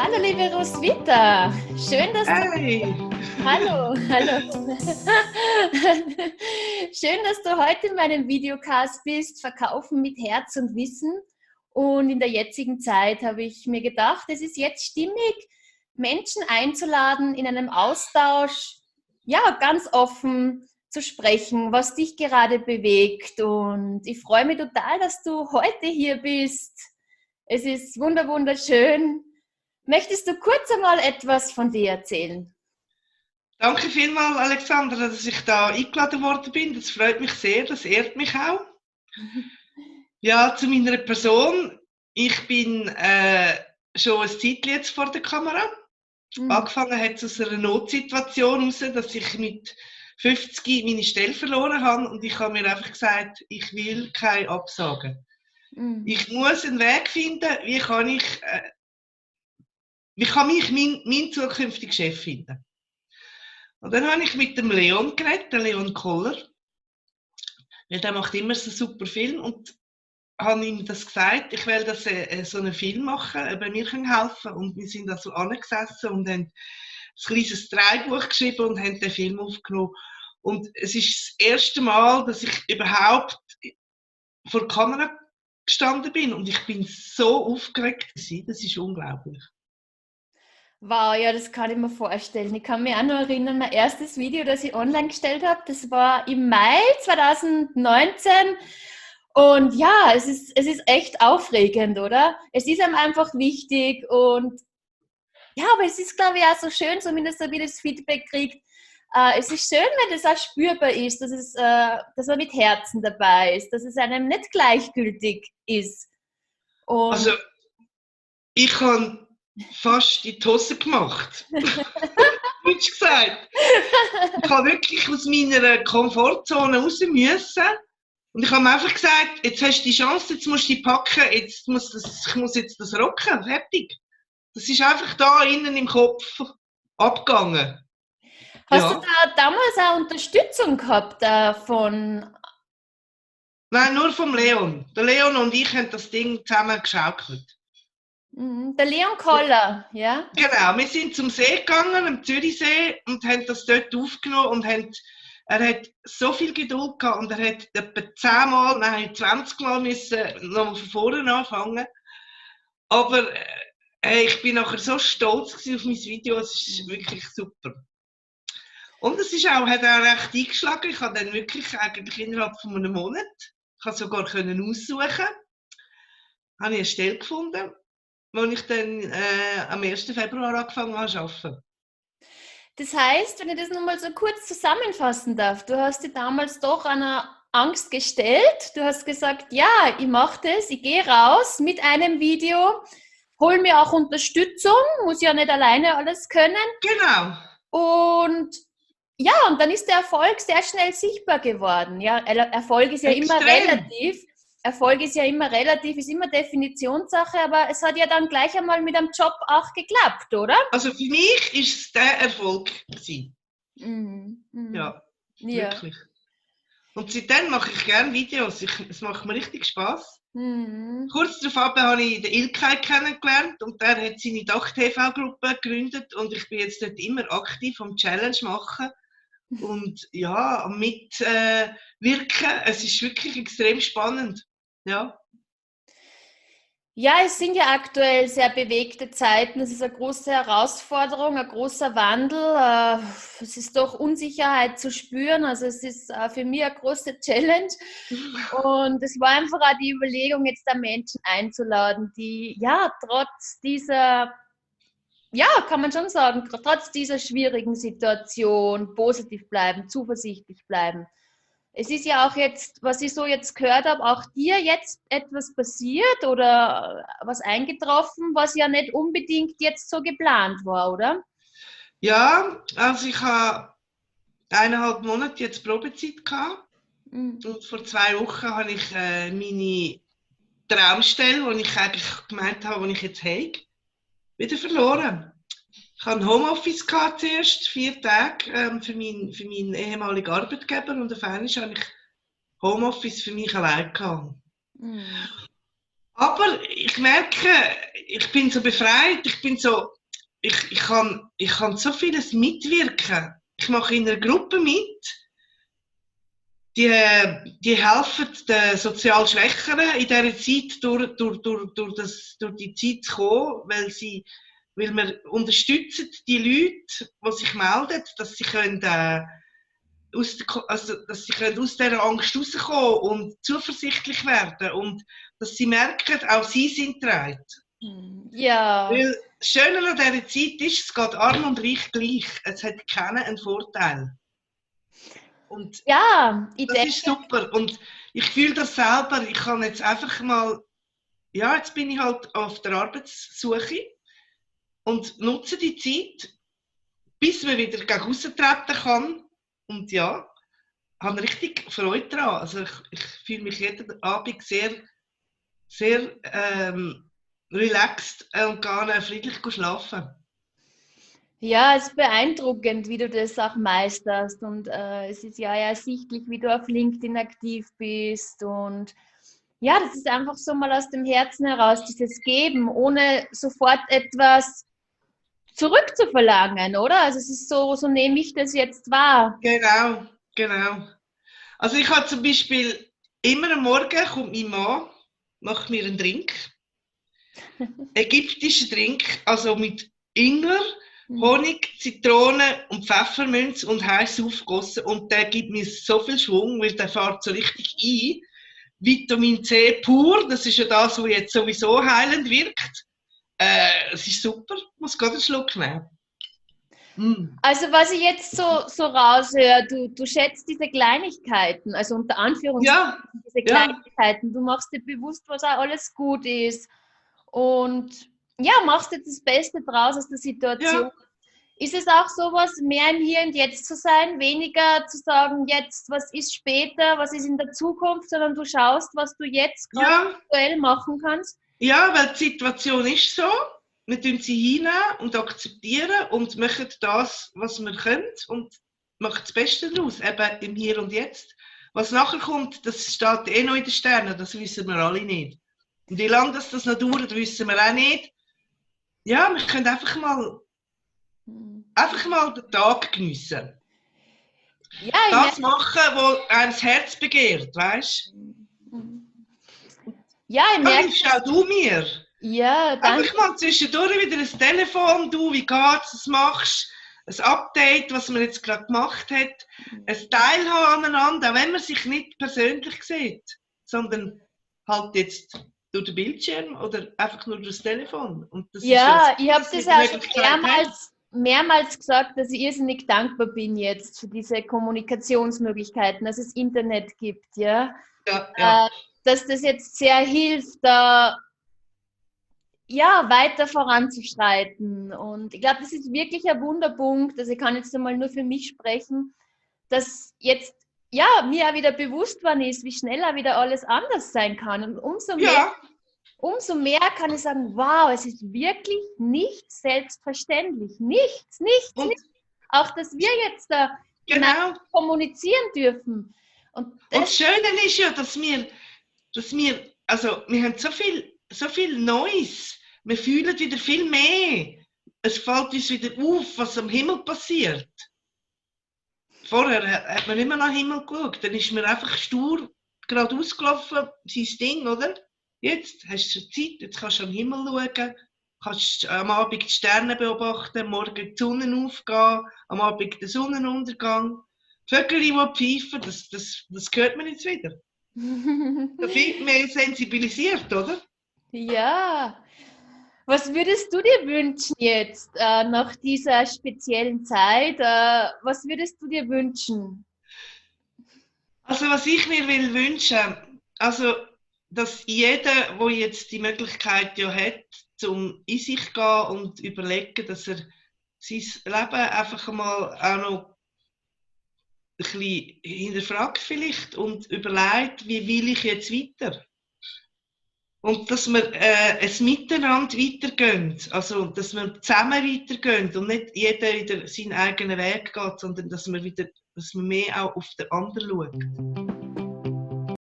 Hallo liebe Roswitha, schön, dass hey. du... Hallo, hallo. schön, dass du heute in meinem Videocast bist, Verkaufen mit Herz und Wissen. Und in der jetzigen Zeit habe ich mir gedacht, es ist jetzt stimmig, Menschen einzuladen in einem Austausch, ja, ganz offen zu sprechen, was dich gerade bewegt. Und ich freue mich total, dass du heute hier bist. Es ist wunderschön. Möchtest du kurz einmal etwas von dir erzählen? Danke vielmals, Alexandra, dass ich da eingeladen worden bin. Das freut mich sehr, das ehrt mich auch. Ja, zu meiner Person. Ich bin äh, schon ein Zeitchen jetzt vor der Kamera. Mhm. Angefangen hat es aus einer Notsituation heraus, dass ich mit 50 meine Stelle verloren habe und ich habe mir einfach gesagt, ich will keine Absagen. Mhm. Ich muss einen Weg finden, wie kann ich äh, wie kann ich mein, mein zukünftiger Chef finden? Und dann habe ich mit dem Leon geredet, der Leon Koller. Weil der macht immer so super Film und habe ihm das gesagt, ich will das, äh, so einen Film machen, äh, bei mir helfen Und wir sind da so angesessen und haben ein kleines Drehbuch geschrieben und haben den Film aufgenommen. Und es ist das erste Mal, dass ich überhaupt vor der Kamera gestanden bin und ich bin so aufgeregt gewesen, das ist unglaublich. Wow, ja, das kann ich mir vorstellen. Ich kann mich auch noch erinnern, mein erstes Video, das ich online gestellt habe, das war im Mai 2019. Und ja, es ist, es ist echt aufregend, oder? Es ist einem einfach wichtig und ja, aber es ist, glaube ich, auch so schön, zumindest wie das Feedback kriegt. Äh, es ist schön, wenn das auch spürbar ist, dass, es, äh, dass man mit Herzen dabei ist, dass es einem nicht gleichgültig ist. Und also, ich kann fast in die Hose gemacht. Deutsch gesagt. Ich habe wirklich aus meiner Komfortzone raus müssen. Und ich habe einfach gesagt, jetzt hast du die Chance, jetzt musst du die packen, jetzt muss das, ich muss jetzt das rocken, fertig. Das ist einfach da innen im Kopf abgegangen. Hast ja. du da damals auch Unterstützung gehabt äh, von... Nein, nur vom Leon. Der Leon und ich haben das Ding zusammen geschaukelt. Mhm, der Leon Koller, ja? Genau, wir sind zum See gegangen, am Zürichsee, und haben das dort aufgenommen und haben, er hat so viel Geduld gehabt und er hat etwa 10 Mal, nein, 20 Mal müssen nochmal von vorne anfangen. Aber äh, ich bin nachher so stolz auf mein Video, es ist mhm. wirklich super. Und es ist auch, hat auch recht eingeschlagen. Ich habe dann wirklich eigentlich innerhalb von einem Monat, ich habe sogar können aussuchen, habe ich eine Stelle gefunden wo ich dann äh, am 1. Februar angefangen habe zu arbeiten. Das heißt, wenn ich das nochmal so kurz zusammenfassen darf, du hast dich damals doch einer Angst gestellt. Du hast gesagt, ja, ich mache das, ich gehe raus mit einem Video, hol mir auch Unterstützung, muss ja nicht alleine alles können. Genau. Und ja, und dann ist der Erfolg sehr schnell sichtbar geworden. Ja, Erfolg ist ja Extrem. immer relativ. Erfolg ist ja immer relativ, ist immer Definitionssache, aber es hat ja dann gleich einmal mit einem Job auch geklappt, oder? Also für mich ist es der Erfolg Mhm. Mhm. Ja, ja, wirklich. Und seitdem mache ich gerne Videos. Ich, es macht mir richtig Spaß. Mhm. Kurz darauf habe ich den Ilkay kennengelernt und der hat seine Dach-TV-Gruppe gegründet und ich bin jetzt dort immer aktiv am Challenge machen und ja, mitwirken. Äh, es ist wirklich extrem spannend. Ja. Ja, es sind ja aktuell sehr bewegte Zeiten. Es ist eine große Herausforderung, ein großer Wandel. Äh, es ist doch Unsicherheit zu spüren. Also es ist äh, für mich eine große Challenge. Und es war einfach auch die Überlegung, jetzt da Menschen einzuladen, die ja trotz dieser, ja, kann man schon sagen, trotz dieser schwierigen Situation positiv bleiben, zuversichtlich bleiben es ist ja auch jetzt, was ich so jetzt gehört habe, auch dir jetzt etwas passiert oder was eingetroffen, was ja nicht unbedingt jetzt so geplant war, oder? Ja, also ich habe eineinhalb Monate jetzt Probezeit gehabt mhm. und vor zwei Wochen habe ich äh, meine Traumstelle, die ich eigentlich gemeint habe, die ich jetzt habe, wieder verloren. Ich hatte Homeoffice zuerst, vier Tage ähm, für, mein, für meinen ehemaligen Arbeitgeber und auf einmal habe ich Homeoffice für mich allein gehabt. Mm. Aber ich merke, ich bin so befreit, ich bin so, ich, ich, kann, ich kann so vieles mitwirken. Ich mache in einer Gruppe mit, die, die helfen den sozial Schwächeren in dieser Zeit durch, durch, durch, durch, das, durch die Zeit zu kommen, weil, sie, weil wir unterstützen die Leute, die sich melden, dass sie können, äh, aus, also, dass sie können aus dieser Angst rauskommen und zuversichtlich werden und dass sie merken, auch sie sind bereit. Hm, ja. Weil das Schöne an dieser Zeit ist, es geht arm und reich gleich. Es hat keinen einen Vorteil. Und ja, das denke, ist super. Und ich fühle das selber. Ich kann jetzt einfach mal, ja, jetzt bin ich halt auf der Arbeitssuche und nutze die Zeit, bis man wieder gegen treten kann. Und ja, habe richtig Freude daran. Also ich, ich fühle mich jeden Abend sehr, sehr ähm, relaxed und gehe friedlich schlafen. Ja, es ist beeindruckend, wie du das auch meisterst. Und äh, es ist ja ersichtlich, wie du auf LinkedIn aktiv bist. Und ja, das ist einfach so mal aus dem Herzen heraus, dieses Geben, ohne sofort etwas zurückzuverlangen, oder? Also es ist so, so nehme ich das jetzt wahr. Genau, genau. Also ich habe zum Beispiel immer am Morgen kommt mein Mann, macht mir einen Drink. Ägyptischen Drink, also mit Ingwer Mhm. Honig, Zitrone und Pfefferminz und heiß aufgegossen. Und der gibt mir so viel Schwung, weil der fährt so richtig ein. Vitamin C pur, das ist ja das, was jetzt sowieso heilend wirkt. Äh, es ist super, muss gerade einen Schluck nehmen. Mm. Also was ich jetzt so, so raushöre, du, du schätzt diese Kleinigkeiten, also unter Anführungszeichen ja. diese Kleinigkeiten. Ja. Du machst dir bewusst, was auch alles gut ist. Und ja, machst jetzt das Beste draus aus der Situation. Ja. Ist es auch sowas, mehr im Hier und Jetzt zu sein, weniger zu sagen, jetzt, was ist später, was ist in der Zukunft, sondern du schaust, was du jetzt gerade aktuell machen kannst? Ja, weil die Situation ist so. Wir tun sie hinnehmen und akzeptieren und machen das, was wir können und machen das Beste daraus, eben im Hier und Jetzt. Was nachher kommt, das steht eh noch in den Sternen, das wissen wir alle nicht. Und wie lange das, das noch dauert, wissen wir auch nicht ja, wir können einfach mal, einfach mal den Tag geniessen. Ja, das machen, was einem das Herz begehrt, weißt du? Ja, ich merke. Schau du mir. Ja, danke. Einfach mal zwischendurch wieder ein Telefon, du, wie geht's, was machst ein Update, was man jetzt gerade gemacht hat, ein Teilhaben aneinander, auch wenn man sich nicht persönlich sieht, sondern halt jetzt durch den Bildschirm oder einfach nur durch das Telefon? Und das ja, ich habe das auch schon mehrmals, mehrmals gesagt, dass ich irrsinnig dankbar bin jetzt für diese Kommunikationsmöglichkeiten, dass es Internet gibt, ja. ja, ja. Dass das jetzt sehr hilft, da ja, weiter voranzuschreiten. Und ich glaube, das ist wirklich ein Wunderpunkt. Also ich kann jetzt einmal nur für mich sprechen, dass jetzt ja, mir auch wieder bewusst worden ist, wie schneller wieder alles anders sein kann. Und umso mehr, ja. umso mehr kann ich sagen, wow, es ist wirklich nicht selbstverständlich. Nichts, nichts, und, nichts. Auch, dass wir jetzt da genau. kommunizieren dürfen. Und das, und Schöne ist ja, dass wir, dass wir, also wir haben so viel, so viel Neues. Wir fühlen wieder viel mehr. Es fällt uns wieder auf, was am Himmel passiert. Vorher hat man immer nach Himmel geschaut. Dann ist man einfach stur gerade ausgelaufen, sein Ding, oder? Jetzt hast du Zeit, jetzt kannst du am Himmel schauen, kannst am Abend die Sterne beobachten, morgen die Sonne aufgehen, am Abend den Sonnenuntergang. Vögel, die pfeifen, das, das, das hört man jetzt wieder. Da viel mehr sensibilisiert, oder? Ja, was würdest du dir wünschen jetzt äh, nach dieser speziellen Zeit? Äh, was würdest du dir wünschen? Also was ich mir will wünschen, also dass jeder, wo jetzt die Möglichkeit ja hat, zum in sich zu gehen und überlegen, dass er sein Leben einfach mal auch noch ein bisschen hinterfragt vielleicht und überlegt, wie will ich jetzt weiter? Und dass wir äh, ein Miteinander weitergehen, also dass wir zusammen weitergehen und nicht jeder wieder seinen eigenen Weg geht, sondern dass wir wieder, dass wir mehr auch auf den anderen schauen.